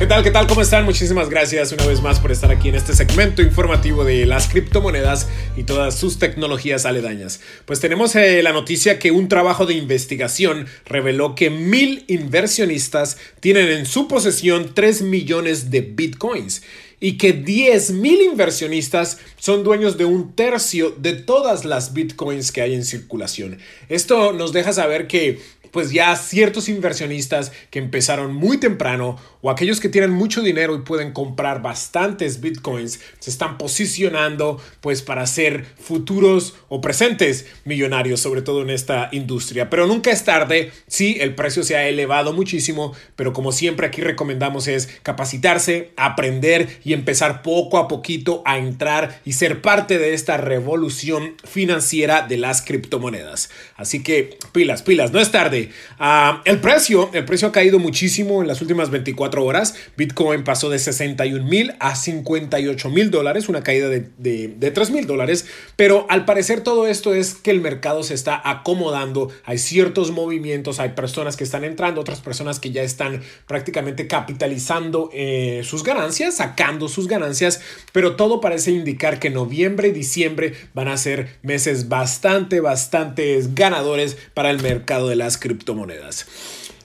¿Qué tal? ¿Qué tal? ¿Cómo están? Muchísimas gracias una vez más por estar aquí en este segmento informativo de las criptomonedas y todas sus tecnologías aledañas. Pues tenemos eh, la noticia que un trabajo de investigación reveló que mil inversionistas tienen en su posesión 3 millones de bitcoins y que 10 mil inversionistas son dueños de un tercio de todas las bitcoins que hay en circulación. Esto nos deja saber que pues ya ciertos inversionistas que empezaron muy temprano o aquellos que tienen mucho dinero y pueden comprar bastantes bitcoins se están posicionando pues para ser futuros o presentes millonarios sobre todo en esta industria pero nunca es tarde sí el precio se ha elevado muchísimo pero como siempre aquí recomendamos es capacitarse aprender y empezar poco a poquito a entrar y ser parte de esta revolución financiera de las criptomonedas así que pilas pilas no es tarde Ah, el precio, el precio ha caído muchísimo en las últimas 24 horas. Bitcoin pasó de 61 mil a 58 mil dólares, una caída de, de, 3 mil dólares. Pero al parecer todo esto es que el mercado se está acomodando. Hay ciertos movimientos, hay personas que están entrando, otras personas que ya están prácticamente capitalizando eh, sus ganancias, sacando sus ganancias. Pero todo parece indicar que noviembre y diciembre van a ser meses bastante, bastante ganadores para el mercado de las criptomonedas.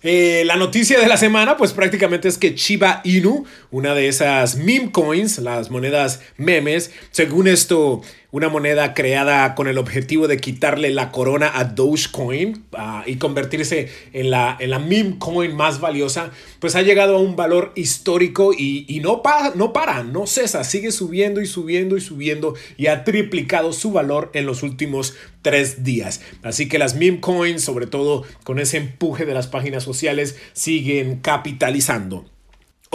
Eh, la noticia de la semana, pues prácticamente es que Chiba Inu, una de esas meme coins, las monedas memes, según esto, una moneda creada con el objetivo de quitarle la corona a Dogecoin uh, y convertirse en la, en la meme coin más valiosa, pues ha llegado a un valor histórico y, y no, no para, no cesa, sigue subiendo y subiendo y subiendo y ha triplicado su valor en los últimos tres días. Así que las meme coins, sobre todo con ese empuje de las páginas sociales, siguen capitalizando.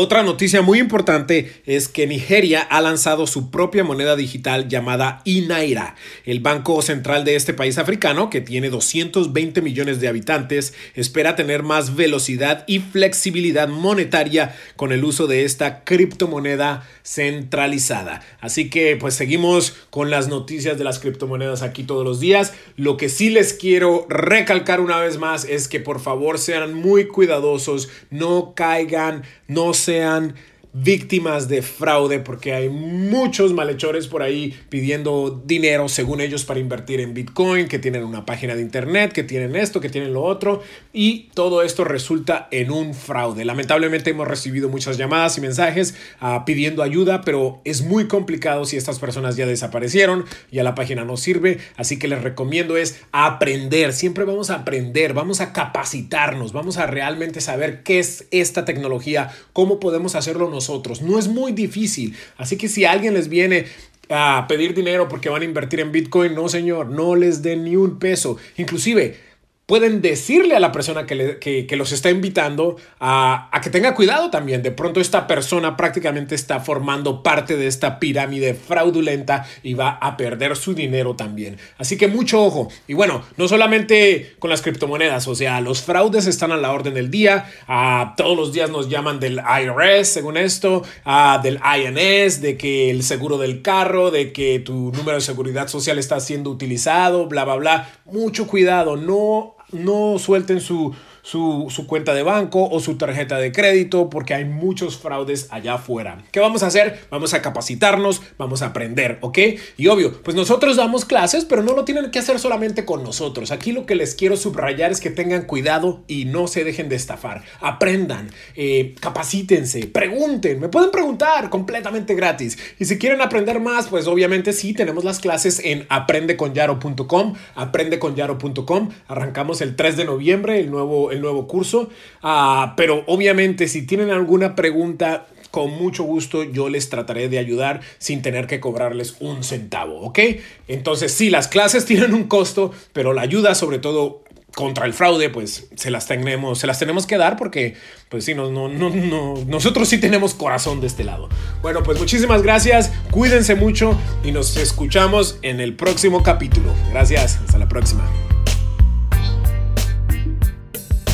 Otra noticia muy importante es que Nigeria ha lanzado su propia moneda digital llamada Inaira. El Banco Central de este país africano, que tiene 220 millones de habitantes, espera tener más velocidad y flexibilidad monetaria con el uso de esta criptomoneda centralizada. Así que pues seguimos con las noticias de las criptomonedas aquí todos los días. Lo que sí les quiero recalcar una vez más es que por favor sean muy cuidadosos, no caigan, no se sean víctimas de fraude porque hay muchos malhechores por ahí pidiendo dinero según ellos para invertir en Bitcoin, que tienen una página de internet, que tienen esto, que tienen lo otro y todo esto resulta en un fraude. Lamentablemente hemos recibido muchas llamadas y mensajes uh, pidiendo ayuda, pero es muy complicado si estas personas ya desaparecieron, ya la página no sirve, así que les recomiendo es aprender, siempre vamos a aprender, vamos a capacitarnos, vamos a realmente saber qué es esta tecnología, cómo podemos hacerlo nosotros No es muy difícil. Así que si alguien les viene a pedir dinero porque van a invertir en Bitcoin, no señor, no les den ni un peso. Inclusive pueden decirle a la persona que, los está invitando a, que tenga cuidado también. De pronto esta persona prácticamente está formando parte de esta pirámide fraudulenta y va a perder su dinero también. Así que mucho ojo. Y bueno, no solamente con las criptomonedas, o sea, los fraudes están a la orden del día. a todos los días nos llaman del IRS, según esto, del INS, de que el seguro del carro, de que tu número de seguridad social está siendo utilizado, bla, bla, bla. Mucho cuidado, no no suelten su, su, cuenta de banco o su tarjeta de crédito porque hay muchos fraudes allá afuera. ¿Qué vamos a hacer? Vamos a capacitarnos, vamos a aprender, ¿ok? Y obvio, pues nosotros damos clases, pero no lo tienen que hacer solamente con nosotros. Aquí lo que les quiero subrayar es que tengan cuidado y no se dejen de estafar. Aprendan, eh, capacítense, pregunten, me pueden preguntar completamente gratis. Y si quieren aprender más, pues obviamente sí, tenemos las clases en aprendeconyaro.com, aprendeconyaro.com. Arrancamos el 3 de noviembre, el nuevo el nuevo curso. Ah, pero obviamente si tienen alguna pregunta, con mucho gusto yo les trataré de ayudar sin tener que cobrarles un centavo, ¿ok? Entonces sí, las clases tienen un costo, pero la ayuda sobre todo contra el fraude, pues se las tenemos, se las tenemos que dar porque, pues sí, no, no, no, no, nosotros sí tenemos corazón de este lado. Bueno, pues muchísimas gracias, cuídense mucho y nos escuchamos en el próximo capítulo. Gracias, hasta la próxima.